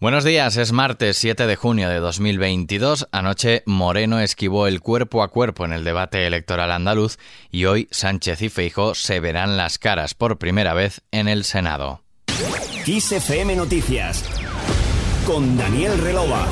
Buenos días, es martes 7 de junio de 2022. Anoche Moreno esquivó el cuerpo a cuerpo en el debate electoral andaluz y hoy Sánchez y Feijo se verán las caras por primera vez en el Senado. Noticias con Daniel Relova.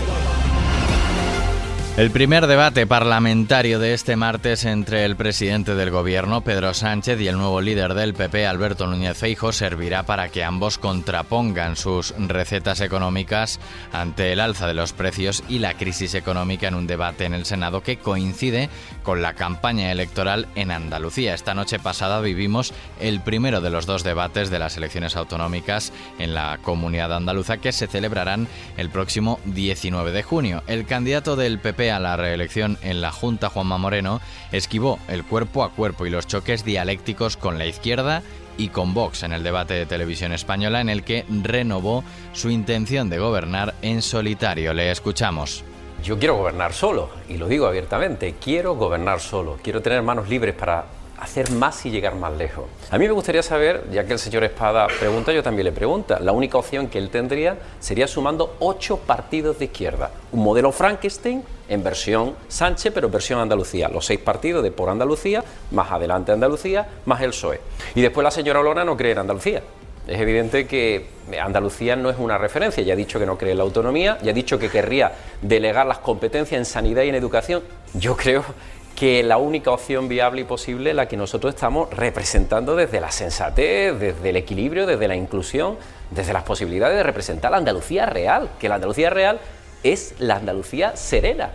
El primer debate parlamentario de este martes entre el presidente del gobierno, Pedro Sánchez, y el nuevo líder del PP, Alberto Núñez Feijo, servirá para que ambos contrapongan sus recetas económicas ante el alza de los precios y la crisis económica en un debate en el Senado que coincide con la campaña electoral en Andalucía. Esta noche pasada vivimos el primero de los dos debates de las elecciones autonómicas en la comunidad andaluza que se celebrarán el próximo 19 de junio. El candidato del PP a la reelección en la Junta, Juanma Moreno, esquivó el cuerpo a cuerpo y los choques dialécticos con la izquierda y con Vox en el debate de televisión española en el que renovó su intención de gobernar en solitario. Le escuchamos. Yo quiero gobernar solo, y lo digo abiertamente, quiero gobernar solo, quiero tener manos libres para hacer más y llegar más lejos. A mí me gustaría saber, ya que el señor Espada pregunta, yo también le pregunto, la única opción que él tendría sería sumando ocho partidos de izquierda, un modelo Frankenstein en versión Sánchez, pero versión Andalucía, los seis partidos de por Andalucía, más adelante Andalucía, más el PSOE. Y después la señora Olona no cree en Andalucía. Es evidente que Andalucía no es una referencia, ya ha dicho que no cree en la autonomía, ya ha dicho que querría delegar las competencias en sanidad y en educación. Yo creo que la única opción viable y posible es la que nosotros estamos representando desde la sensatez, desde el equilibrio, desde la inclusión, desde las posibilidades de representar la Andalucía real, que la Andalucía real es la Andalucía serena.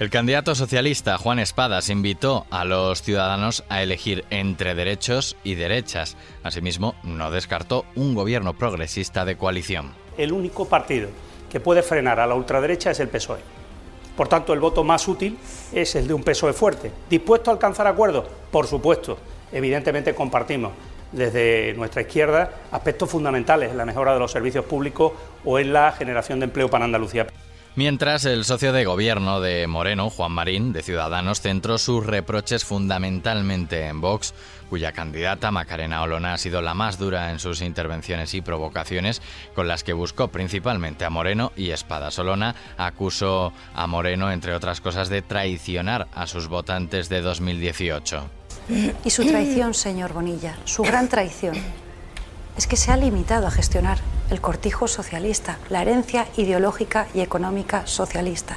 El candidato socialista Juan Espadas invitó a los ciudadanos a elegir entre derechos y derechas. Asimismo, no descartó un gobierno progresista de coalición. El único partido que puede frenar a la ultraderecha es el PSOE. Por tanto, el voto más útil es el de un PSOE fuerte. ¿Dispuesto a alcanzar acuerdos? Por supuesto. Evidentemente compartimos desde nuestra izquierda aspectos fundamentales en la mejora de los servicios públicos o en la generación de empleo para Andalucía. Mientras el socio de gobierno de Moreno, Juan Marín, de Ciudadanos, centró sus reproches fundamentalmente en Vox, cuya candidata Macarena Olona ha sido la más dura en sus intervenciones y provocaciones, con las que buscó principalmente a Moreno y Espada Solona acusó a Moreno, entre otras cosas, de traicionar a sus votantes de 2018. Y su traición, señor Bonilla, su gran traición, es que se ha limitado a gestionar el cortijo socialista, la herencia ideológica y económica socialista,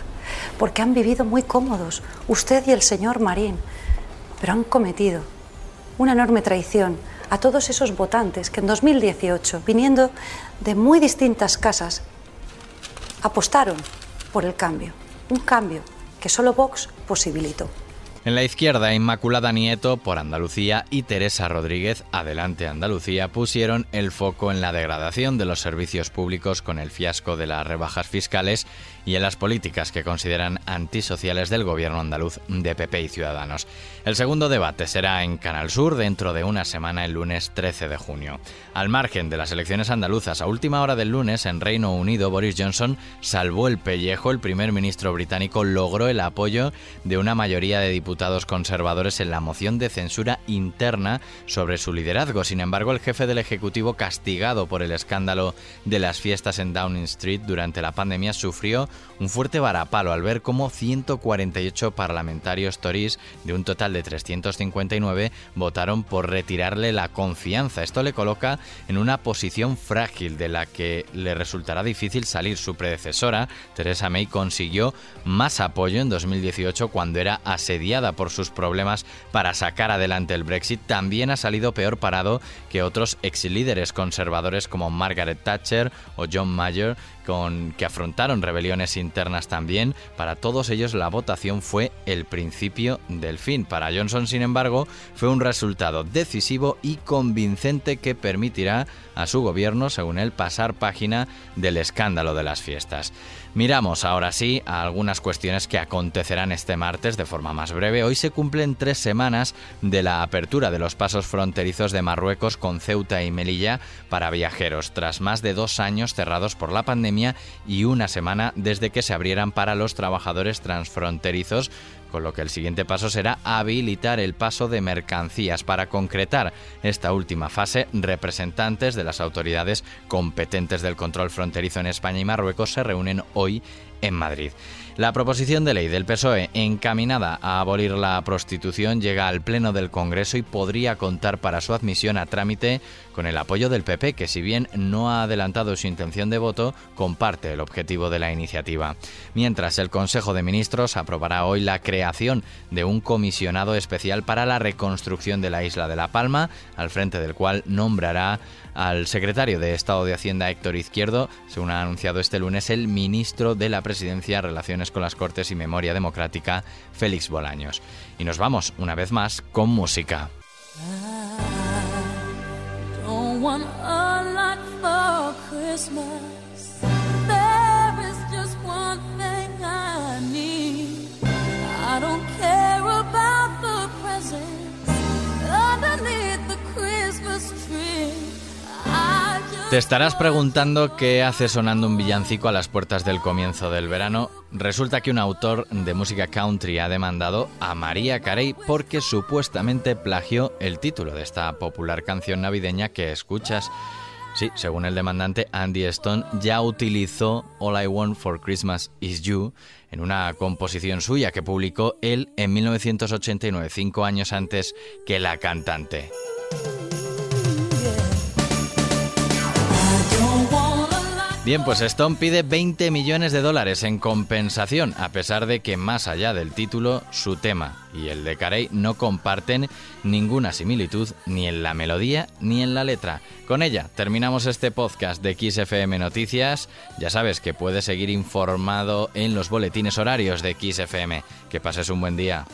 porque han vivido muy cómodos, usted y el señor Marín, pero han cometido una enorme traición a todos esos votantes que en 2018, viniendo de muy distintas casas, apostaron por el cambio, un cambio que solo Vox posibilitó. En la izquierda, Inmaculada Nieto por Andalucía y Teresa Rodríguez, Adelante Andalucía, pusieron el foco en la degradación de los servicios públicos con el fiasco de las rebajas fiscales y en las políticas que consideran antisociales del gobierno andaluz de PP y Ciudadanos. El segundo debate será en Canal Sur dentro de una semana el lunes 13 de junio. Al margen de las elecciones andaluzas, a última hora del lunes en Reino Unido, Boris Johnson salvó el pellejo. El primer ministro británico logró el apoyo de una mayoría de diputados conservadores en la moción de censura interna sobre su liderazgo. Sin embargo, el jefe del Ejecutivo, castigado por el escándalo de las fiestas en Downing Street durante la pandemia, sufrió un fuerte varapalo al ver cómo 148 parlamentarios Tories, de un total de 359, votaron por retirarle la confianza. Esto le coloca en una posición frágil de la que le resultará difícil salir. Su predecesora, Theresa May, consiguió más apoyo en 2018 cuando era asediada por sus problemas para sacar adelante el Brexit, también ha salido peor parado que otros ex líderes conservadores como Margaret Thatcher o John Mayer, con, que afrontaron rebeliones internas también. Para todos ellos la votación fue el principio del fin. Para Johnson, sin embargo, fue un resultado decisivo y convincente que permitirá a su gobierno, según él, pasar página del escándalo de las fiestas. Miramos ahora sí a algunas cuestiones que acontecerán este martes de forma más breve. Hoy se cumplen tres semanas de la apertura de los pasos fronterizos de Marruecos con Ceuta y Melilla para viajeros, tras más de dos años cerrados por la pandemia y una semana desde que se abrieran para los trabajadores transfronterizos con lo que el siguiente paso será habilitar el paso de mercancías. Para concretar esta última fase, representantes de las autoridades competentes del control fronterizo en España y Marruecos se reúnen hoy en Madrid. La proposición de ley del PSOE encaminada a abolir la prostitución llega al Pleno del Congreso y podría contar para su admisión a trámite con el apoyo del PP, que si bien no ha adelantado su intención de voto, comparte el objetivo de la iniciativa. Mientras el Consejo de Ministros aprobará hoy la creación de un comisionado especial para la reconstrucción de la isla de La Palma, al frente del cual nombrará al secretario de Estado de Hacienda Héctor Izquierdo, según ha anunciado este lunes el ministro de la Presidencia, Relaciones con las Cortes y Memoria Democrática, Félix Bolaños. Y nos vamos, una vez más, con música. Te estarás preguntando qué hace sonando un villancico a las puertas del comienzo del verano. Resulta que un autor de música country ha demandado a María Carey porque supuestamente plagió el título de esta popular canción navideña que escuchas. Sí, según el demandante, Andy Stone ya utilizó All I Want for Christmas Is You en una composición suya que publicó él en 1989, cinco años antes que la cantante. Bien, pues Stone pide 20 millones de dólares en compensación, a pesar de que más allá del título, su tema y el de Carey no comparten ninguna similitud ni en la melodía ni en la letra. Con ella terminamos este podcast de XFM Noticias. Ya sabes que puedes seguir informado en los boletines horarios de XFM. Que pases un buen día.